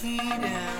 Peter.